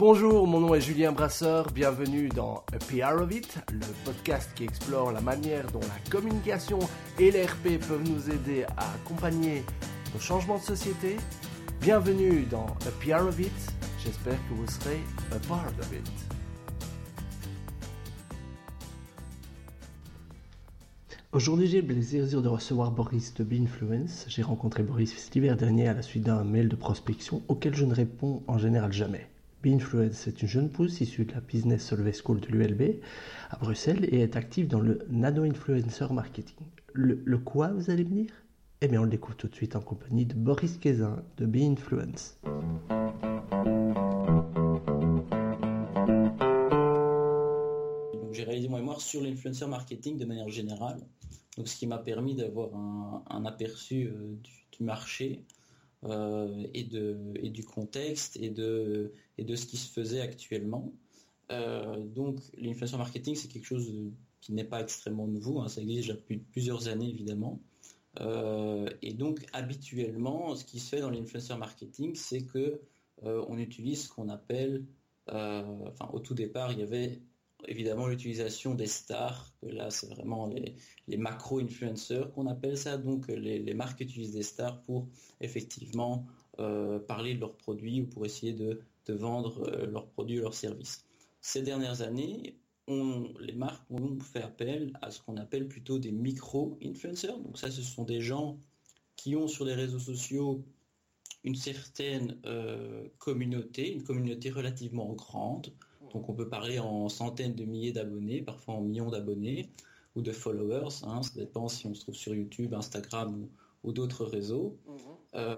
Bonjour, mon nom est Julien Brasseur, bienvenue dans A PR of It, le podcast qui explore la manière dont la communication et l'ERP peuvent nous aider à accompagner nos changements de société. Bienvenue dans A PR of It, j'espère que vous serez a part of it. Aujourd'hui, j'ai le plaisir de recevoir Boris de Binfluence. J'ai rencontré Boris l'hiver dernier à la suite d'un mail de prospection auquel je ne réponds en général jamais. Binfluence est une jeune pousse issue de la Business Solvay School de l'ULB à Bruxelles et est active dans le nano-influencer marketing. Le, quoi, vous allez me dire? Eh bien, on le découvre tout de suite en compagnie de Boris Kézin de Binfluence. J'ai réalisé mon mémoire sur l'influencer marketing de manière générale, donc ce qui m'a permis d'avoir un, aperçu euh, du, marché euh, et, de, et du contexte et de, et de ce qui se faisait actuellement. Euh, donc l'influencer marketing, c'est quelque chose qui n'est pas extrêmement nouveau, hein. ça existe depuis plusieurs années évidemment. Euh, et donc habituellement, ce qui se fait dans l'influencer marketing, c'est que on utilise ce qu'on appelle, enfin au tout départ, il y avait évidemment l'utilisation des stars, là c'est vraiment les, macro-influenceurs qu'on appelle ça, donc les, marques utilisent des stars pour effectivement euh, parler de leurs produits ou pour essayer de, vendre euh, leurs produits ou leurs services. Ces dernières années, les marques ont fait appel à ce qu'on appelle plutôt des micro-influenceurs, donc ça ce sont des gens qui ont sur les réseaux sociaux une certaine euh, communauté, une communauté relativement grande, donc on peut parler en centaines de milliers d'abonnés, parfois en millions d'abonnés ou de followers. Hein. ça dépend si on se trouve sur YouTube, Instagram ou, d'autres réseaux. Mhm. Euh,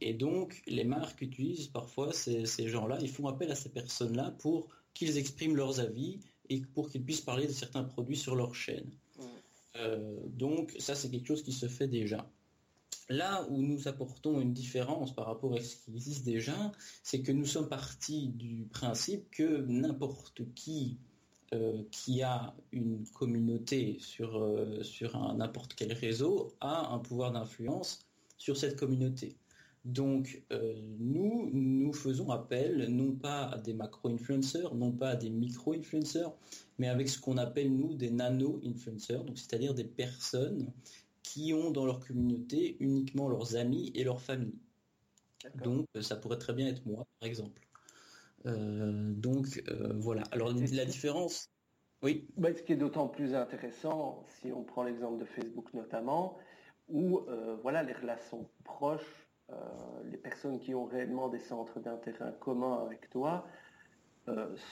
et donc les marques utilisent parfois ces, gens-là, ils font appel à ces personnes-là pour qu'ils expriment leurs avis et pour qu'ils puissent parler de certains produits sur leur chaîne. Mhm. Euh, donc ça c'est quelque chose qui se fait déjà. Là où nous apportons une différence par rapport à ce qui existe déjà, c'est que nous sommes partis du principe que n'importe qui euh, qui a une communauté sur, euh, sur n'importe quel réseau a un pouvoir d'influence sur cette communauté. Donc euh, nous, nous faisons appel non pas à des macro-influenceurs, non pas à des micro-influenceurs, mais avec ce qu'on appelle nous des nano-influenceurs, c'est-à-dire des personnes qui ont dans leur communauté uniquement leurs amis et leur famille. Donc ça pourrait très bien être moi, par exemple. Euh, donc euh, voilà. Alors la différence. Oui. Bah, ce qui est d'autant plus intéressant, si on prend l'exemple de Facebook notamment, où euh, voilà les relations proches, les personnes qui ont réellement des centres d'intérêt communs avec toi,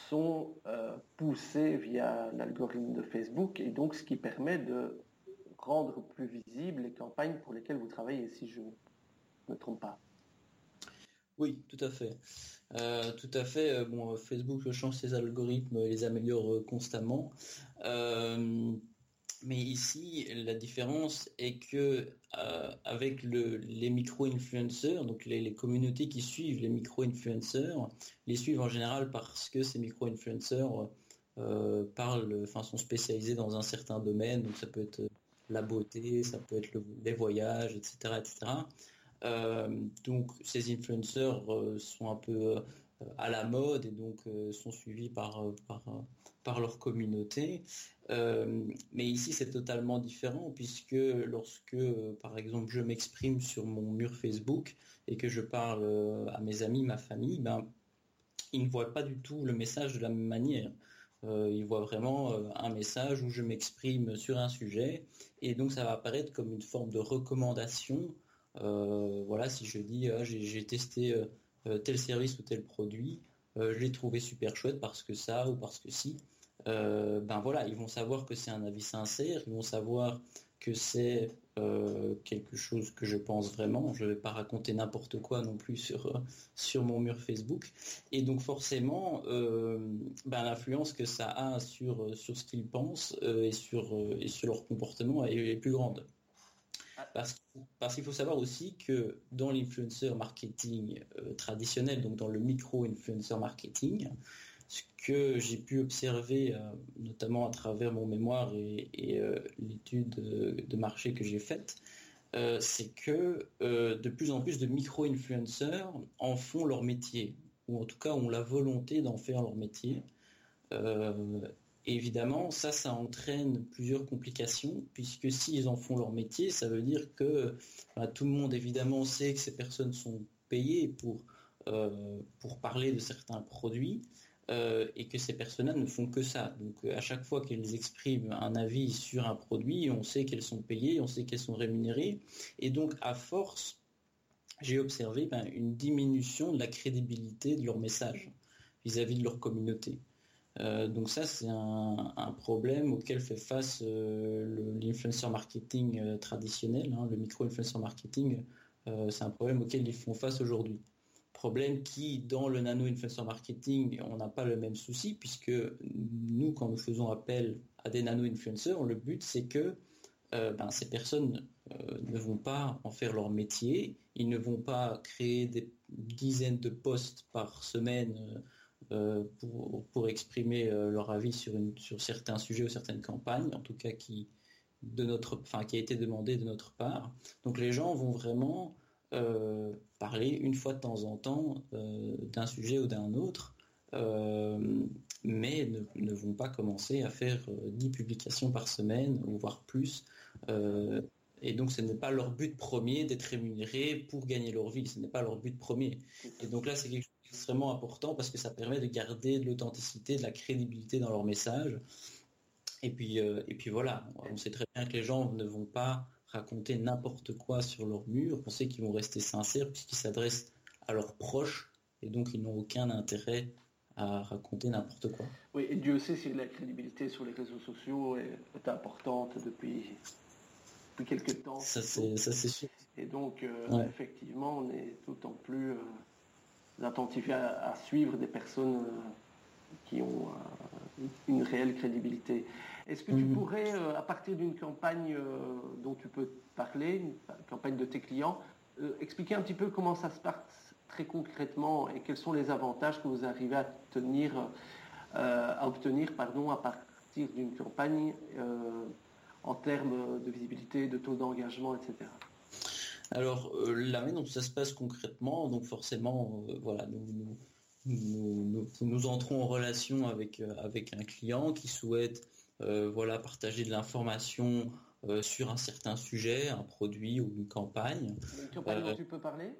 sont poussées via l'algorithme de Facebook et donc ce qui permet de rendre plus visibles les campagnes pour lesquelles vous travaillez, si je ne me trompe pas. Oui, tout à fait. Euh, tout à fait. Euh, bon, Facebook change ses algorithmes et les améliore euh, constamment. mais ici, la différence est que avec les micro-influenceurs, donc les, communautés qui suivent les micro-influenceurs, les suivent en général parce que ces micro-influenceurs parlent, enfin, sont spécialisés dans un certain domaine. Donc ça peut être la beauté, ça peut être les voyages, etc. etc. Euh, donc ces influenceurs euh, sont un peu euh, à la mode et donc sont suivis par, par, leur communauté. mais ici c'est totalement différent puisque lorsque par exemple je m'exprime sur mon mur Facebook et que je parle à mes amis, ma famille, ben, ils ne voient pas du tout le message de la même manière. Euh, il voit vraiment euh, un message où je m'exprime sur un sujet et donc ça va apparaître comme une forme de recommandation. Euh, voilà, si je dis ah, j'ai testé tel service ou tel produit, je l'ai trouvé super chouette parce que ça ou parce que si. ben voilà, ils vont savoir que c'est un avis sincère, ils vont savoir que c'est euh, quelque chose que je pense vraiment. Je ne vais pas raconter n'importe quoi non plus sur, euh, sur mon mur Facebook. Et donc forcément, euh, ben, l'influence que ça a sur, sur ce qu'ils pensent et, sur, et sur leur comportement est, plus grande. Parce, parce qu'il faut savoir aussi que dans l'influencer marketing traditionnel, donc dans le micro-influencer marketing, ce que j'ai pu observer, euh, notamment à travers mon mémoire et, euh, l'étude de, marché que j'ai faite, euh, c'est que de plus en plus de micro-influenceurs en font leur métier. ou en tout cas ont la volonté d'en faire leur métier. évidemment, ça, ça entraîne plusieurs complications, puisque s'ils en font leur métier, ça veut dire que bah, tout le monde, évidemment, sait que ces personnes sont payées pour, pour parler de certains produits, euh, et que ces personnes-là ne font que ça. Donc euh, à chaque fois qu'elles expriment un avis sur un produit, on sait qu'elles sont payées, on sait qu'elles sont rémunérées. Et donc à force, j'ai observé ben, une diminution de la crédibilité de leur message vis-à-vis de leur communauté. Euh, donc ça, c'est un, problème auquel fait face l'influencer marketing traditionnel, hein, le micro-influencer marketing. c'est un problème auquel ils font face aujourd'hui. Problème qui, dans le nano-influencer marketing, on n'a pas le même souci, puisque nous, quand nous faisons appel à des nano-influenceurs, le but, c'est que euh, ben, ces personnes euh, ne vont pas en faire leur métier, ils ne vont pas créer des dizaines de posts par semaine euh, pour, exprimer leur avis sur, sur certains sujets ou certaines campagnes, en tout cas qui, de notre, enfin, qui a été demandé de notre part. Donc les gens vont vraiment euh, parler une fois de temps en temps euh, d'un sujet ou d'un autre, euh, mais ne, vont pas commencer à faire 10 publications par semaine, ou voire plus. et donc ce n'est pas leur but premier d'être rémunéré pour gagner leur vie, ce n'est pas leur but premier. Et donc là c'est quelque chose d'extrêmement important parce que ça permet de garder de l'authenticité, de la crédibilité dans leur message. Et puis, et puis voilà, on sait très bien que les gens ne vont pas raconter n'importe quoi sur leur mur, on sait qu'ils vont rester sincères puisqu'ils s'adressent à leurs proches et donc ils n'ont aucun intérêt à raconter n'importe quoi. Oui, et Dieu sait si la crédibilité sur les réseaux sociaux est, importante depuis, depuis quelques temps. Ça c'est sûr. Et donc euh, effectivement on est d'autant plus euh, attentif à, suivre des personnes euh, qui ont une réelle crédibilité. Est-ce que tu mhm. pourrais, euh, à partir d'une campagne euh, dont tu peux parler, une campagne de tes clients, euh, expliquer un petit peu comment ça se passe très concrètement et quels sont les avantages que vous arrivez à, tenir, à obtenir pardon, à partir d'une campagne en termes de visibilité, de taux d'engagement, etc. Alors, la manière dont ça se passe concrètement, donc forcément, voilà, nous, nous, nous, entrons en relation avec, avec un client qui souhaite euh, voilà, partager de l'information euh, sur un certain sujet, un produit ou une campagne. Une campagne dont tu peux parler?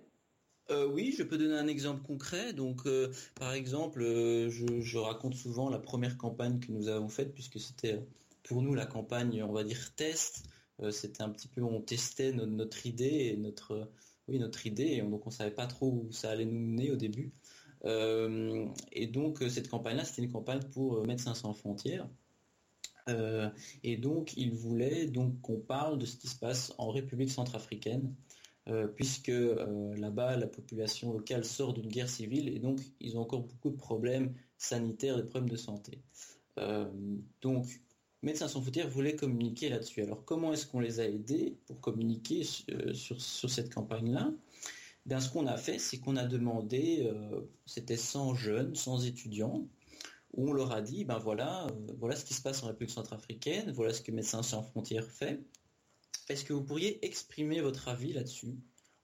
euh, oui, je peux donner un exemple concret. Donc, par exemple, je, raconte souvent la première campagne que nous avons faite, puisque c'était pour nous la campagne, on va dire test. c'était un petit peu, on testait notre, idée et notre, oui, notre idée, et donc on savait pas trop où ça allait nous mener au début. Et donc, cette campagne-là, c'était une campagne pour Médecins sans frontières. Euh, et donc, il voulait donc qu'on parle de ce qui se passe en République centrafricaine, euh, puisque euh, là-bas, la population locale sort d'une guerre civile et donc ils ont encore beaucoup de problèmes sanitaires, des problèmes de santé. donc, Médecins sans frontières voulait communiquer là-dessus. Alors, comment est-ce qu'on les a aidés pour communiquer sur, sur, cette campagne-là? Bien, ce qu'on a fait, c'est qu'on a demandé, c'était 100 jeunes, 100 étudiants, où on leur a dit, ben voilà, euh, voilà ce qui se passe en République centrafricaine, voilà ce que Médecins sans frontières fait. Est-ce que vous pourriez exprimer votre avis là-dessus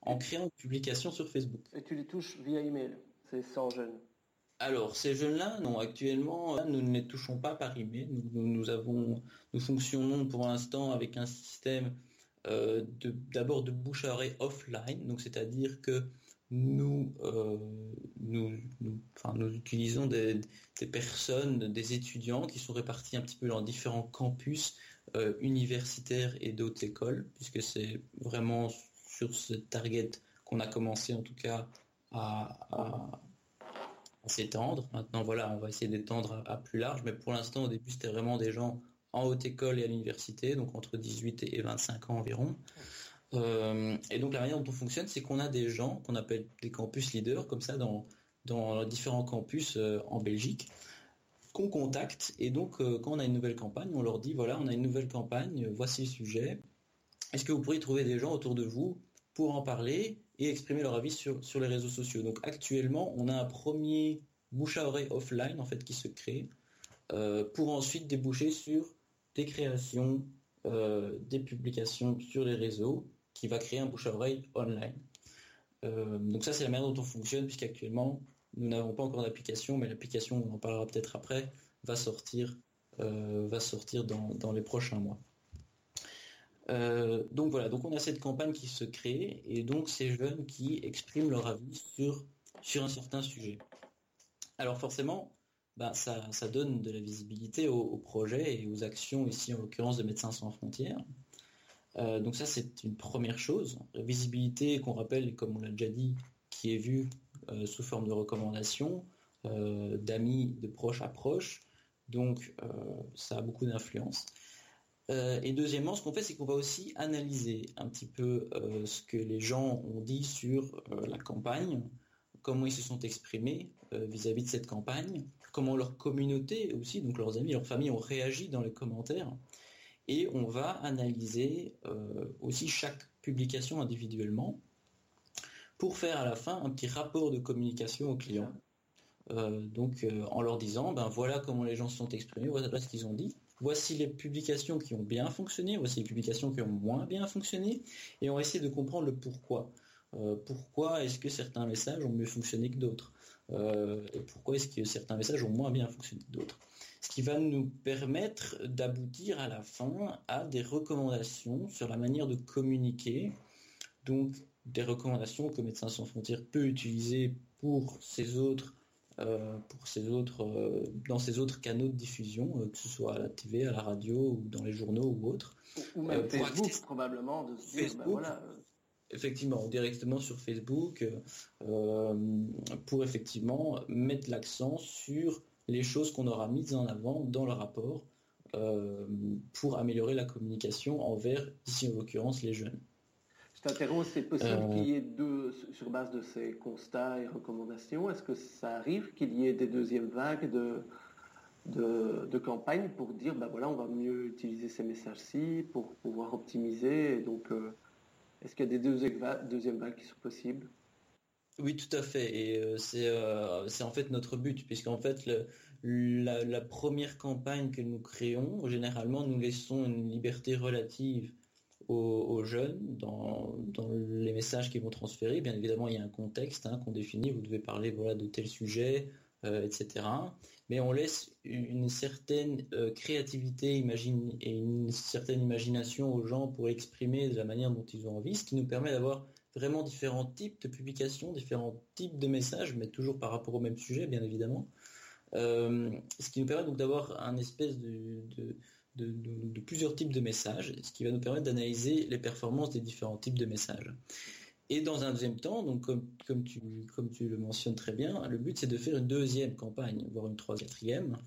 en créant une publication sur Facebook? Et tu les touches via email, ces 100 jeunes? Alors, ces jeunes-là, non, actuellement, nous ne les touchons pas par email. Nous, nous, avons, nous fonctionnons pour l'instant avec un système euh, d'abord de, bouche à oreille offline, donc c'est-à-dire que nous, euh, nous, utilisons des, personnes, des étudiants qui sont répartis un petit peu dans différents campus euh, universitaires et d'autres écoles, puisque c'est vraiment sur ce target qu'on a commencé en tout cas à, s'étendre. Maintenant, voilà, on va essayer d'étendre à, plus large, mais pour l'instant, au début, c'était vraiment des gens en haute école et à l'université, donc entre 18 et 25 ans environ. Euh, et donc la manière dont on fonctionne, c'est qu'on a des gens qu'on appelle des campus leaders, comme ça, dans, dans différents campus euh, en Belgique, qu'on contacte. Et donc euh, quand on a une nouvelle campagne, on leur dit, voilà, on a une nouvelle campagne, voici le sujet. Est-ce que vous pourriez trouver des gens autour de vous pour en parler et exprimer leur avis sur, sur les réseaux sociaux? Donc actuellement, on a un premier bouche à oreille offline en fait qui se crée pour ensuite déboucher sur des créations, des publications sur les réseaux qui va créer un bouche à oreille online. Euh, donc ça, c'est la manière dont on fonctionne, puisqu'actuellement, Nous n'avons pas encore d'application, mais l'application, on en parlera peut-être après, va sortir, va sortir dans, les prochains mois. donc voilà, donc on a cette campagne qui se crée et donc ces jeunes qui expriment leur avis sur, sur un certain sujet. Alors forcément, bah, ça, donne de la visibilité au, projet et aux actions, ici en l'occurrence de Médecins sans frontières. Euh, donc ça, c'est une première chose. La visibilité, qu'on rappelle, comme on l'a déjà dit, qui est vue euh, sous forme de recommandations, euh, d'amis, de proches à proches. Donc ça a beaucoup d'influence. et deuxièmement, ce qu'on fait, c'est qu'on va aussi analyser un petit peu ce que les gens ont dit sur la campagne, comment ils se sont exprimés vis à -vis de cette campagne, comment leur communauté aussi, donc leurs amis, leurs familles ont réagi dans les commentaires. Et on va analyser euh, aussi chaque publication individuellement pour faire à la fin un petit rapport de communication aux clients. Euh, donc euh, en leur disant, ben voilà comment les gens se sont exprimés, voilà ce qu'ils ont dit. Voici les publications qui ont bien fonctionné, voici les publications qui ont moins bien fonctionné, et on va essayer de comprendre le pourquoi. Pourquoi est-ce que certains messages ont mieux fonctionné que d'autres euh, et pourquoi est-ce que certains messages ont moins bien fonctionné que d'autres. Ce qui va nous permettre d'aboutir à la fin à des recommandations sur la manière de communiquer, donc des recommandations que Médecins sans frontières peut utiliser pour ses autres euh, pour autres, euh, dans ces autres canaux de diffusion, que ce soit à la TV, à la radio ou dans les journaux ou autres. Ou même Facebook, probablement, de se dire, ben voilà, effectivement, directement sur Facebook, euh, pour effectivement mettre l'accent sur les choses qu'on aura mises en avant dans le rapport euh, pour améliorer la communication envers, ici en l'occurrence, les jeunes. Je t'interromps, c'est possible euh, qu'il y ait deux, sur base de ces constats et recommandations, est-ce que ça arrive qu'il y ait des deuxièmes vagues de, de, campagne pour dire, ben voilà, on va mieux utiliser ces messages-ci pour pouvoir optimiser et donc est-ce qu'il y a des deuxièmes vagues qui sont possibles? Oui, tout à fait. Et euh, euh, c'est en fait notre but, puisqu'en fait, la, première campagne que nous créons, généralement, nous laissons une liberté relative aux, jeunes dans, les messages qu'ils vont transférer. Bien évidemment, il y a un contexte hein, qu'on définit. Vous devez parler voilà, de tel sujet, euh, etc. Mais on laisse une certaine euh, créativité et une certaine imagination aux gens pour exprimer de la manière dont ils ont envie, ce qui nous permet d'avoir vraiment différents types de publications, différents types de messages, mais toujours par rapport au même sujet, bien évidemment. Euh, ce qui nous permet donc d'avoir un espèce de, plusieurs types de messages, ce qui va nous permettre d'analyser les performances des différents types de messages. Et dans un deuxième temps, comme, tu, le mentionnes très bien, le but c'est de faire une deuxième campagne, voire une troisième, quatrième.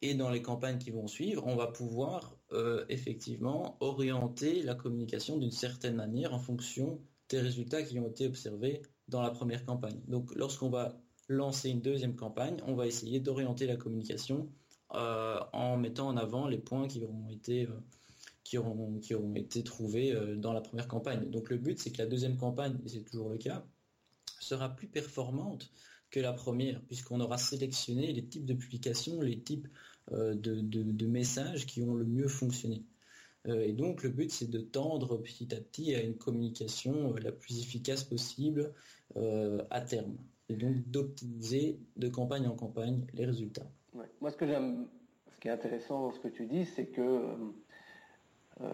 Et dans les campagnes qui vont suivre, on va pouvoir euh, effectivement orienter la communication d'une certaine manière en fonction des résultats qui ont été observés dans la première campagne. Donc lorsqu'on va lancer une deuxième campagne, on va essayer d'orienter la communication euh, en mettant en avant les points qui auront été euh, qui auront, qui été trouvés euh, dans la première campagne. Donc le but, c'est que la deuxième campagne, et c'est toujours le cas, sera plus performante que la première, puisqu'on aura sélectionné les types de publications, les types euh, de, messages qui ont le mieux fonctionné. Euh, et donc le but, c'est de tendre petit à petit à une communication la plus efficace possible à terme. Et donc d'optimiser de campagne en campagne les résultats. Moi, ce que j'aime, ce qui est intéressant dans ce que tu dis, c'est que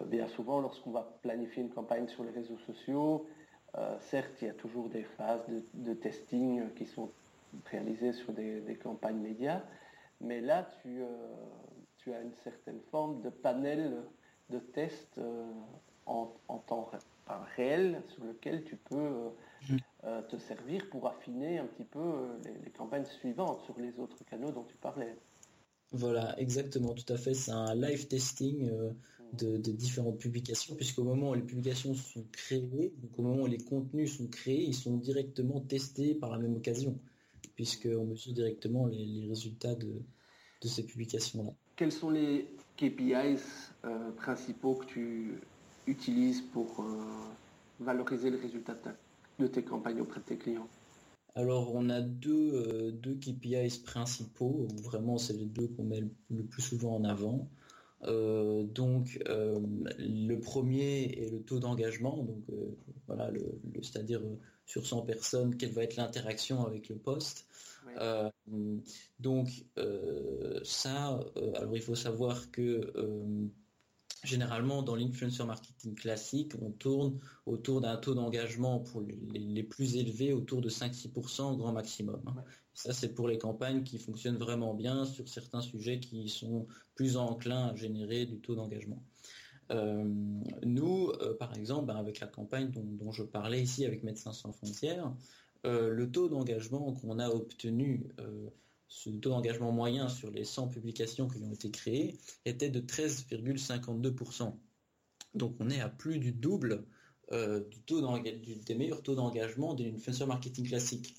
bien souvent, lorsqu'on va planifier une campagne sur les réseaux sociaux, euh, certes, il y a toujours des phases de, testing qui sont réalisées sur des, campagnes médias, mais là, tu, euh, as une certaine forme de panel de tests en, temps réel sur lequel tu peux mmh. te servir pour affiner un petit peu les, campagnes suivantes sur les autres canaux dont tu parlais. Voilà, exactement, tout à fait. C'est un live testing de, différentes publications, puisqu'au moment où les publications sont créées, donc au moment où les contenus sont créés, ils sont directement testés par la même occasion, puisqu'on mesure directement les, résultats de, ces publications-là. Quels sont les KPIs euh, principaux que tu utilises pour euh, valoriser les résultats de, tes campagnes auprès de tes clients? Alors on a deux, euh, deux KPIs principaux, vraiment c'est les deux qu'on met le plus souvent en avant. Euh, donc le premier est le taux d'engagement, donc voilà, le, c'est-à-dire sur 100 personnes, quelle va être l'interaction avec le poste. donc ça, alors il faut savoir que Généralement, dans l'influencer marketing classique, on tourne autour d'un taux d'engagement pour les, plus élevés, autour de 5-6% au grand maximum. Ça, c'est pour les campagnes qui fonctionnent vraiment bien sur certains sujets qui sont plus enclins à générer du taux d'engagement. Euh, nous, euh, par exemple, ben, avec la campagne dont, je parlais ici avec Médecins sans frontières, euh, le taux d'engagement qu'on a obtenu ce taux d'engagement moyen sur les 100 publications qui ont été créées était de 13,52%. Donc on est à plus du double des meilleurs taux d'engagement d'une influencer marketing classique.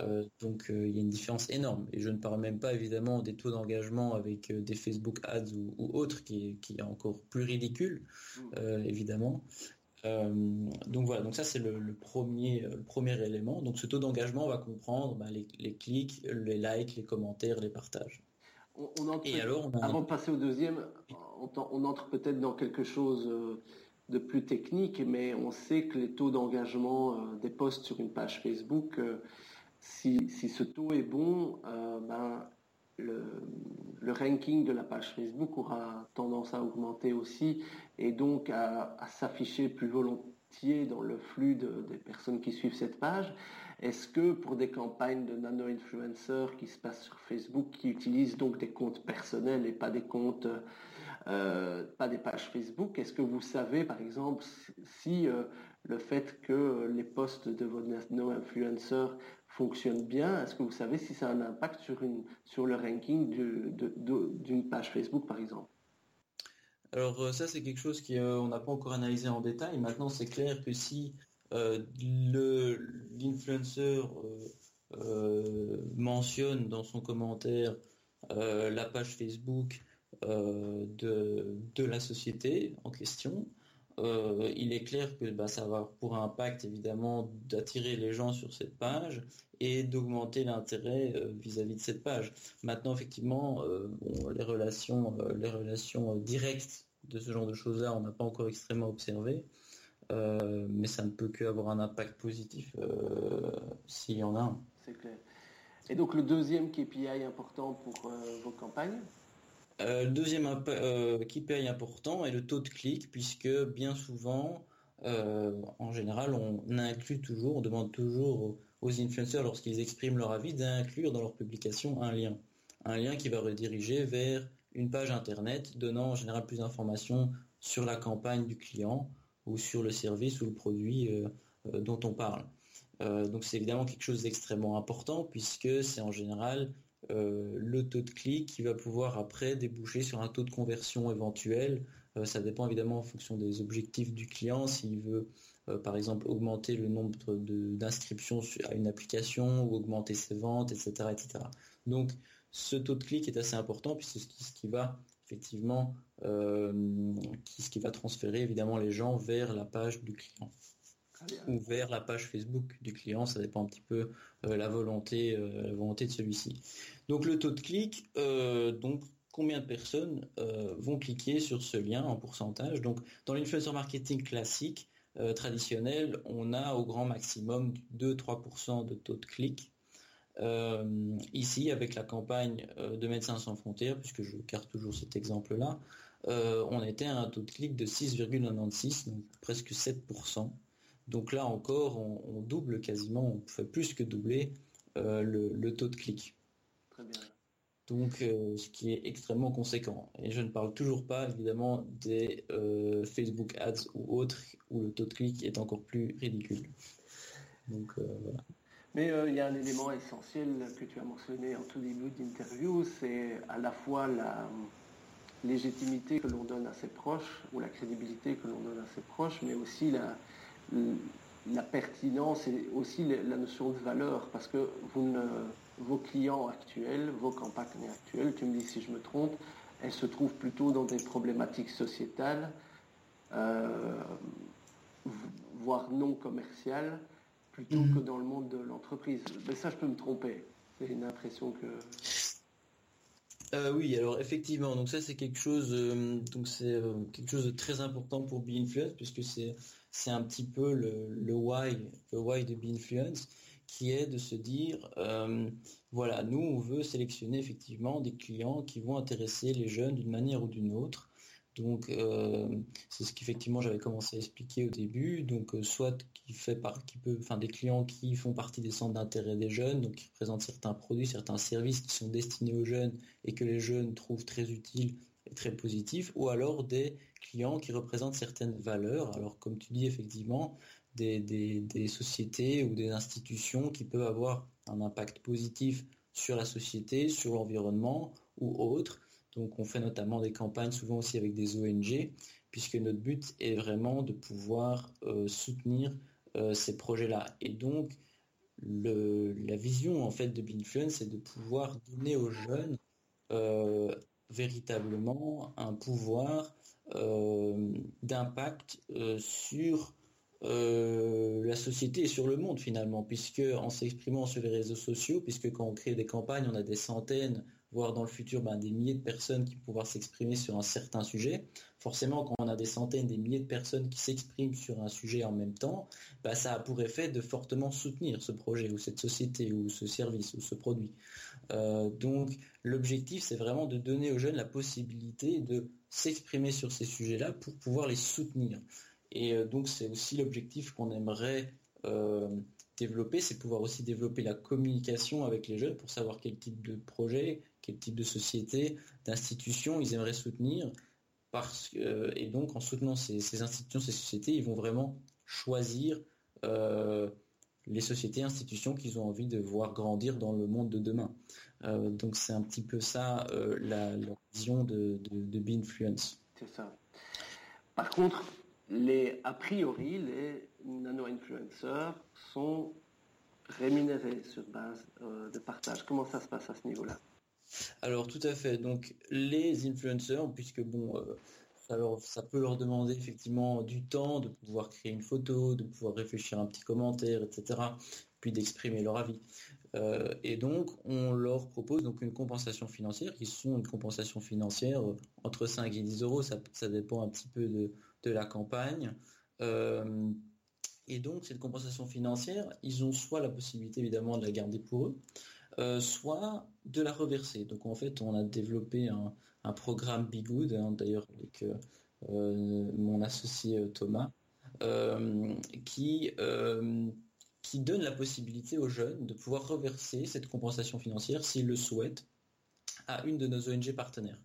Euh, donc euh, il y a une différence énorme. Et je ne parle même pas évidemment des taux d'engagement avec des Facebook Ads ou, autres qui, qui, est encore plus ridicule, évidemment. Euh, donc voilà, donc ça c'est le, premier, le premier élément. Donc ce taux d'engagement va comprendre bah, les, clics, les likes, les commentaires, les partages. Et alors, avant de passer au deuxième, on, entre peut-être dans quelque chose euh, de plus technique, mais on sait que les taux d'engagement euh, des posts sur une page Facebook, si, ce taux est bon, ben, le, ranking de la page Facebook aura tendance à augmenter aussi et donc à, s'afficher plus volontiers dans le flux des personnes qui suivent cette page. Est-ce que pour des campagnes de nano-influenceurs qui se passent sur Facebook, qui utilisent donc des comptes personnels et pas des comptes, euh, pas des pages Facebook, est-ce que vous savez par exemple si euh, le fait que les posts de vos nano-influenceurs fonctionne bien, est-ce que vous savez si ça a un impact sur, une, sur le ranking d'une page Facebook, par exemple? Alors euh, ça, c'est quelque chose qu'on euh, n'a pas encore analysé en détail. Maintenant, c'est clair que si euh, l'influenceur mentionne dans son commentaire la page Facebook de, de, la société en question, euh, il est clair que bah, ça va pour impact évidemment d'attirer les gens sur cette page et d'augmenter l'intérêt euh, vis-à-vis de cette page. Maintenant, effectivement, euh, les relations, les relations directes de ce genre de choses-là, on n'a pas encore extrêmement observé, mais ça ne peut qu'avoir un impact positif s'il y en a un. C'est clair. Et donc le deuxième KPI important pour vos campagnes? Euh, le deuxième euh, qui paye important est le taux de clic, puisque bien souvent, euh, en général, on inclut toujours, on demande toujours aux influenceurs, lorsqu'ils expriment leur avis, d'inclure dans leur publication un lien. Un lien qui va rediriger vers une page internet donnant en général plus d'informations sur la campagne du client ou sur le service ou le produit dont on parle. donc c'est évidemment quelque chose d'extrêmement important puisque c'est en général euh, le taux de clic qui va pouvoir après déboucher sur un taux de conversion éventuel. Euh, ça dépend évidemment en fonction des objectifs du client, s'il veut euh, par exemple augmenter le nombre d'inscriptions à une application ou augmenter ses ventes, etc., etc. Donc ce taux de clic est assez important puisque ce qui, va effectivement, ce qui va transférer évidemment les gens vers la page du client ou vers la page Facebook du client, ça dépend un petit peu euh, la volonté, euh, volonté de celui-ci. Donc le taux de clic, euh, donc combien de personnes vont cliquer sur ce lien en pourcentage? Donc dans l'influencer marketing classique traditionnel, on a au grand maximum 2-3% de taux de clic. ici, avec la campagne de Médecins sans frontières, puisque je garde toujours cet exemple-là, on était à un taux de clic de 6,96, donc presque 7%. Donc là encore, on, double quasiment, on fait plus que doubler euh, le, taux de clic. Très bien. Donc, euh, ce qui est extrêmement conséquent. Et je ne parle toujours pas, évidemment, des euh, Facebook Ads ou autres, où le taux de clic est encore plus ridicule. Donc, voilà. Mais il y a un élément essentiel que tu as mentionné en tout début d'interview, c'est à la fois la légitimité que l'on donne à ses proches, ou la crédibilité que l'on donne à ses proches, mais aussi la, la pertinence et aussi la notion de valeur, parce que vous vos clients actuels, vos campagnes actuelles, tu me dis si je me trompe, elles se trouvent plutôt dans des problématiques sociétales, euh, voire non commerciales, plutôt mhm. que dans le monde de l'entreprise. Mais ça, je peux me tromper. C'est une impression que... Euh, oui, alors effectivement, donc ça c'est quelque chose, euh, donc c'est quelque chose de très important pour BeInfluence puisque c'est c'est un petit peu le, why, de Binfluence, qui est de se dire, voilà, nous, on veut sélectionner effectivement des clients qui vont intéresser les jeunes d'une manière ou d'une autre. Donc euh, c'est ce qu'effectivement j'avais commencé à expliquer au début. Donc euh, soit qui fait par, des clients qui font partie des centres d'intérêt des jeunes, donc qui présentent certains produits, certains services qui sont destinés aux jeunes et que les jeunes trouvent très utiles et très positifs, ou alors des clients qui représentent certaines valeurs. Alors comme tu dis effectivement, des, des sociétés ou des institutions qui peuvent avoir un impact positif sur la société, sur l'environnement ou autre donc on fait notamment des campagnes souvent aussi avec des ONG, puisque notre but est vraiment de pouvoir euh, soutenir euh, ces projets-là. Et donc la vision en fait de Binfluence, c'est de pouvoir donner aux jeunes euh, véritablement un pouvoir d'impact sur la société et sur le monde finalement, puisque en s'exprimant sur les réseaux sociaux, puisque quand on crée des campagnes, on a des centaines voir dans le futur ben, des milliers de personnes qui vont pouvoir s'exprimer sur un certain sujet. Forcément, quand on a des centaines, des milliers de personnes qui s'expriment sur un sujet en même temps, ben, ça a pour effet de fortement soutenir ce projet ou cette société ou ce service ou ce produit. Euh, donc l'objectif, c'est vraiment de donner aux jeunes la possibilité de s'exprimer sur ces sujets-là pour pouvoir les soutenir. Et euh, donc c'est aussi l'objectif qu'on aimerait euh, c'est pouvoir aussi développer la communication avec les jeunes pour savoir quel type de projet, quel type de société, d'institution ils aimeraient soutenir. Parce que, et donc en soutenant ces, institutions, ces sociétés, ils vont vraiment choisir euh, les sociétés, institutions qu'ils ont envie de voir grandir dans le monde de demain. Euh, donc c'est un petit peu ça euh, la, vision de, ça. Par contre, les, a priori, les nano-influenceurs sont rémunérés sur base de partage. Comment ça se passe à ce niveau-là? Alors tout à fait. Donc les influenceurs, puisque bon, euh, ça, peut leur demander effectivement du temps de pouvoir créer une photo, de pouvoir réfléchir un petit commentaire, etc., puis d'exprimer leur avis. Euh, et donc on leur propose donc une compensation financière, qui sont une compensation financière euh, entre 5 et 10 euros, ça, dépend un petit peu de, la campagne. Et donc cette compensation financière, ils ont soit la possibilité évidemment de la garder pour eux, euh, soit de la reverser. Donc en fait, on a développé un, programme Bigood, hein, d'ailleurs avec euh, euh, mon associé Thomas, qui, qui donne la possibilité aux jeunes de pouvoir reverser cette compensation financière s'ils le souhaitent à une de nos ONG partenaires.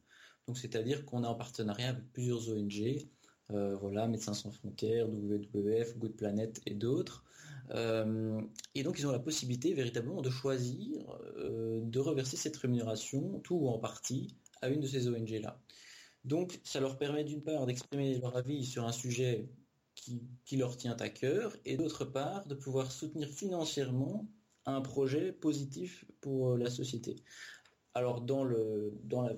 Donc c'est-à-dire qu'on est en partenariat avec plusieurs ONG, voilà, Médecins sans frontières, WWF, Good Planet et d'autres, euh, et donc ils ont la possibilité véritablement de choisir euh, de reverser cette rémunération, tout ou en partie, à une de ces ONG-là. Donc ça leur permet d'une part d'exprimer leur avis sur un sujet qui, leur tient à cœur, et d'autre part de pouvoir soutenir financièrement un projet positif pour euh, la société. Alors dans le, dans,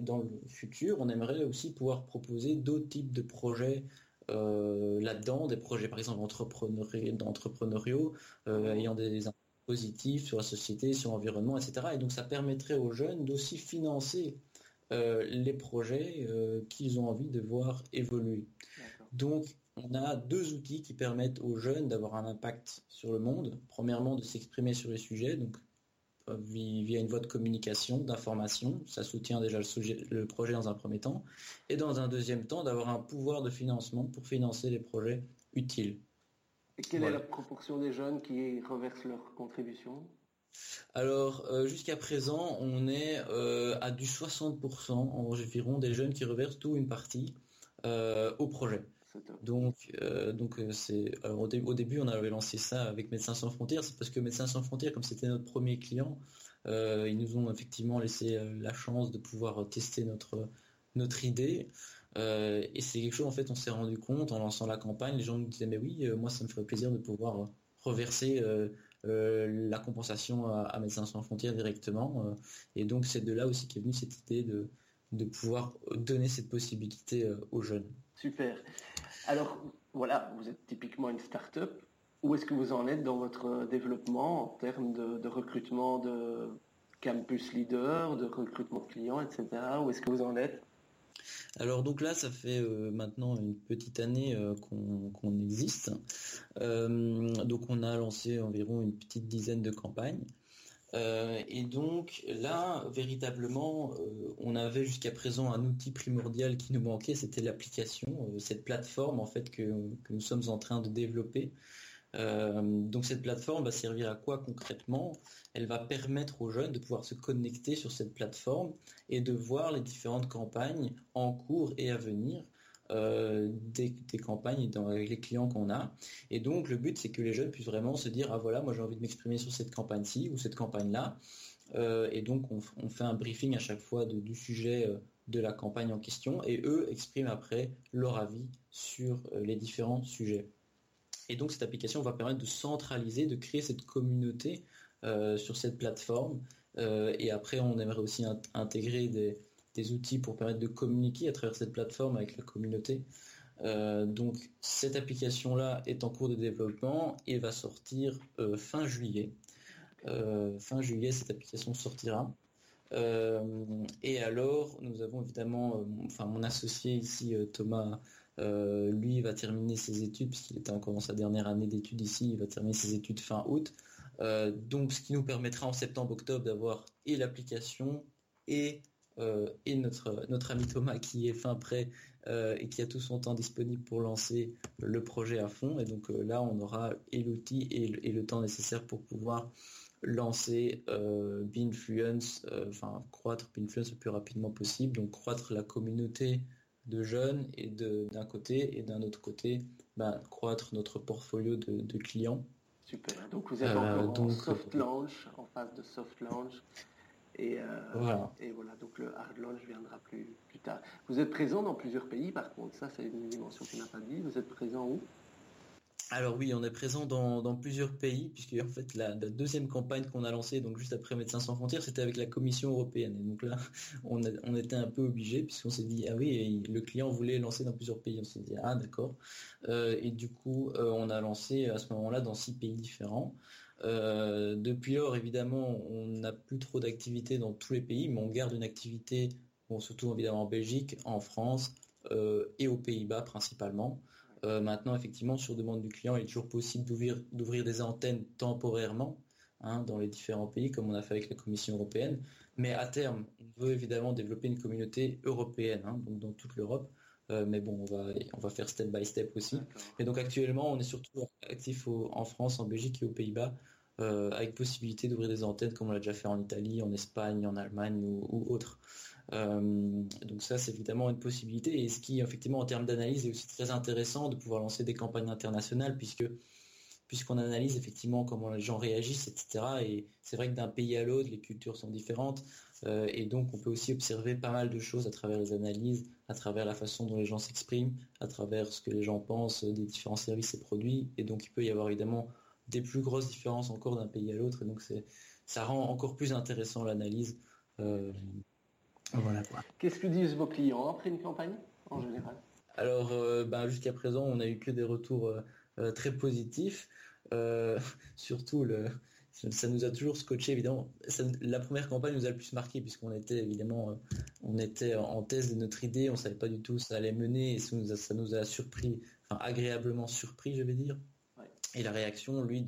dans le futur, on aimerait aussi pouvoir proposer d'autres types de projets euh, là-dedans, des projets par exemple entrepreneuriaux, euh, ayant des impacts positifs sur la société, sur l'environnement, etc. Et donc ça permettrait aux jeunes d'aussi financer euh, les projets qu'ils ont envie de voir évoluer. Donc on a deux outils qui permettent aux jeunes d'avoir un impact sur le monde. Premièrement, de s'exprimer sur les sujets, donc via une voie de communication, d'information. Ça soutient déjà le, projet dans un premier temps. Et dans un deuxième temps, d'avoir un pouvoir de financement pour financer les projets utiles. Et quelle est la proportion des jeunes qui reversent leur contribution? Alors, euh, jusqu'à présent, on est euh, à du 60% environ des jeunes qui reversent tout ou une partie euh, au projet. Donc, euh, donc euh, c'est au, début on avait lancé ça avec Médecins sans frontières, c'est parce que Médecins sans frontières, comme c'était notre premier client, euh, ils nous ont effectivement laissé la chance de pouvoir tester notre notre idée. et c'est quelque chose en fait on s'est rendu compte en lançant la campagne, les gens nous disaient mais oui, moi ça me ferait plaisir de pouvoir reverser la compensation à, Médecins sans frontières directement. et donc c'est de là aussi qu'est venue cette idée de de pouvoir donner cette possibilité aux jeunes. Super. Alors, voilà, vous êtes typiquement une start-up. Où est-ce que vous en êtes dans votre développement en termes de, recrutement de campus leader, de recrutement de clients, etc. Où est-ce que vous en êtes? Alors donc là, ça fait maintenant une petite année qu'on existe. donc on a lancé environ une petite dizaine de campagnes. Euh, et donc là, véritablement, euh, on avait jusqu'à présent un outil primordial qui nous manquait, c'était l'application, euh, cette plateforme en fait que, nous sommes en train de développer. donc cette plateforme va servir à quoi concrètement? Elle va permettre aux jeunes de pouvoir se connecter sur cette plateforme et de voir les différentes campagnes en cours et à venir euh, des, campagnes dans, avec les clients qu'on a. Et donc le but c'est que les jeunes puissent vraiment se dire ah voilà moi j'ai envie de m'exprimer sur cette campagne-ci ou cette campagne-là. Euh, et donc on, fait un briefing à chaque fois du sujet euh, de la campagne en question et eux expriment après leur avis sur les différents sujets. Et donc cette application va permettre de centraliser, de créer cette communauté sur cette plateforme. et après on aimerait aussi intégrer des, outils pour permettre de communiquer à travers cette plateforme avec la communauté. Euh, donc cette application-là est en cours de développement et va sortir euh, fin juillet. Euh, fin juillet, cette application sortira. et alors, nous avons évidemment, enfin mon associé ici, Thomas, lui va terminer ses études puisqu'il était encore dans sa dernière année d'études ici. Il va terminer ses études fin août. donc, ce qui nous permettra en septembre-octobre d'avoir et l'application et euh, et notre, notre ami Thomas qui est fin prêt euh, et qui a tout son temps disponible pour lancer le projet à fond. Et donc euh, là, on aura et l'outil et, le temps nécessaire pour pouvoir lancer Binfluence, enfin croître Binfluence le plus rapidement possible, donc croître la communauté de jeunes et d'un côté et d'un autre côté bah, croître notre portfolio de, clients. Super. Donc vous êtes encore en soft launch, en phase de soft launch. Et, euh, voilà. et voilà, donc le hard launch viendra plus, plus tard. Vous êtes présent dans plusieurs pays par contre, ça c'est une dimension qu'on n'a pas dit. Vous êtes présent où? Alors oui, on est présent dans, plusieurs pays, puisque en fait la, deuxième campagne qu'on a lancée, donc juste après Médecins sans frontières, c'était avec la Commission européenne. Et donc là, on, était un peu obligé, puisqu'on s'est dit ah oui, le client voulait lancer dans plusieurs pays. On s'est dit ah d'accord. Euh, et du coup, euh, on a lancé à ce moment-là dans six pays différents. Euh, depuis lors, évidemment, on n'a plus trop d'activité dans tous les pays, mais on garde une activité, surtout évidemment en Belgique, en France euh, et aux Pays-Bas principalement. Euh, maintenant, effectivement, sur demande du client, il est toujours possible d'ouvrir des antennes temporairement hein, dans les différents pays, comme on a fait avec la Commission européenne. Mais à terme, on veut évidemment développer une communauté européenne, hein, donc dans toute l'Europe. Mais bon, on va, on va faire step by step aussi. Et donc actuellement, on est surtout actif en France, en Belgique et aux Pays-Bas, euh, avec possibilité d'ouvrir des antennes comme on l'a déjà fait en Italie, en Espagne, en Allemagne ou, ou autre. Euh, donc ça, c'est évidemment une possibilité. Et ce qui, effectivement, en termes d'analyse, est aussi très intéressant de pouvoir lancer des campagnes internationales, puisque puisqu'on analyse effectivement comment les gens réagissent, etc. Et c'est vrai que d'un pays à l'autre, les cultures sont différentes. Euh, et donc, on peut aussi observer pas mal de choses à travers les analyses, à travers la façon dont les gens s'expriment, à travers ce que les gens pensent des différents services et produits. Et donc, il peut y avoir évidemment des plus grosses différences encore d'un pays à l'autre. Et donc, c'est, ça rend encore plus intéressant l'analyse. Euh, voilà. Qu'est-ce que disent vos clients après une campagne, en général? Alors, euh, ben, jusqu'à présent, on n'a eu que des retours euh, très positifs. surtout, le, ça nous a toujours scotché, évidemment. la première campagne nous a le plus marqué, puisqu'on était, évidemment, on était en thèse de notre idée, on ne savait pas du tout où ça allait mener, et ça nous a, ça nous a surpris, enfin, agréablement surpris, je vais dire et la réaction, lui,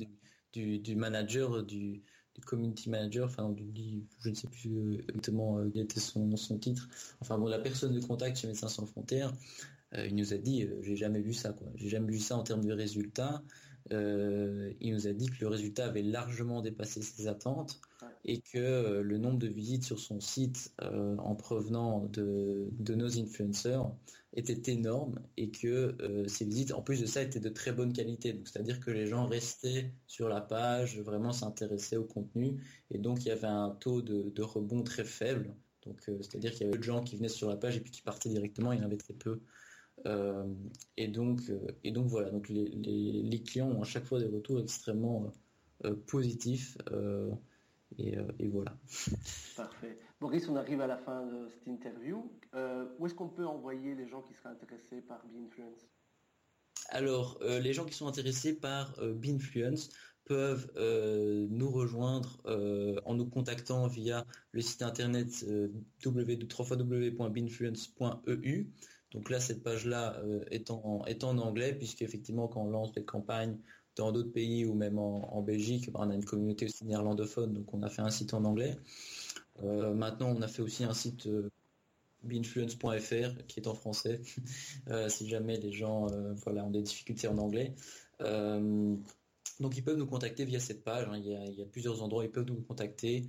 du, manager, du, community manager, enfin, du, je ne sais plus euh, exactement euh, quel était son, son titre, enfin, bon, la personne de contact chez Médecins Sans Frontières, euh, il nous a dit, j'ai jamais vu ça, quoi. J'ai jamais vu ça en termes de résultats. il nous a dit que le résultat avait largement dépassé ses attentes et que le nombre de visites sur son site en provenant de, de nos influenceurs était énorme et que euh, ces visites, en plus de ça, étaient de très bonne qualité. Donc, c'est-à-dire que les gens restaient sur la page, vraiment s'intéressaient au contenu, et donc il y avait un taux de, rebond très faible. Donc, euh, c'est-à-dire qu'il y avait peu de gens qui venaient sur la page et puis qui partaient directement. Il y en avait très peu. Euh, et donc, et donc voilà. Donc, les, les, clients ont à chaque fois des retours extrêmement positifs. Euh, et, voilà. Parfait. Boris, on arrive à la fin de cette interview. Euh, où est-ce qu'on peut envoyer les gens qui seraient intéressés par BeInfluence? Alors, les gens qui sont intéressés par Binfluence peuvent nous rejoindre en nous contactant via le site internet www.binfluence.eu. Donc là, cette page-là est, en, est en anglais, puisqu'effectivement, quand on lance des campagnes dans d'autres pays ou même en, Belgique, bah, on a une communauté aussi néerlandophone, donc on a fait un site en anglais. Euh, maintenant, on a fait aussi un site euh, binfluence.fr qui est en français, euh, si jamais les gens ont des difficultés en anglais. donc ils peuvent nous contacter via cette page, hein. il, y a, plusieurs endroits, ils peuvent nous contacter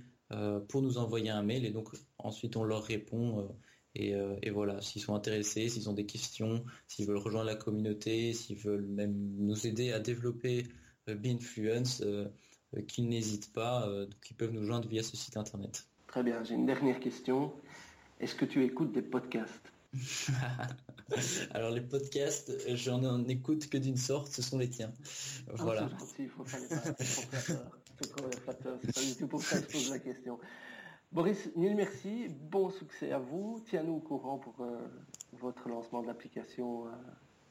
pour nous envoyer un mail et donc ensuite on leur répond. Et, et, voilà, s'ils sont intéressés, s'ils ont des questions, s'ils veulent rejoindre la communauté, s'ils veulent même nous aider à développer Binfluence, qu'ils n'hésitent pas, donc ils peuvent nous joindre via ce site internet. Très bien, j'ai une dernière question. Est-ce que tu écoutes des podcasts? Alors les podcasts, j'en en écoute que d'une sorte, ce sont les tiens. Ah, voilà. il faut pas les C'est pas du tout pour ça que je pose la question. Boris, mille merci, bon succès à vous. Tiens-nous au courant pour euh, votre lancement de l'application euh,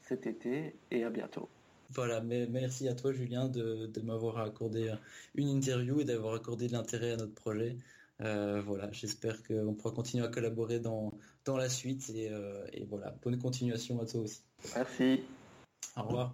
cet été et à bientôt. Voilà, mais merci à toi Julien de m'avoir accordé une interview et d'avoir accordé de l'intérêt à notre projet. Euh, voilà, j'espère qu'on pourra continuer à collaborer dans, dans la suite et, euh, et, voilà, bonne continuation à toi aussi. Merci. Au revoir.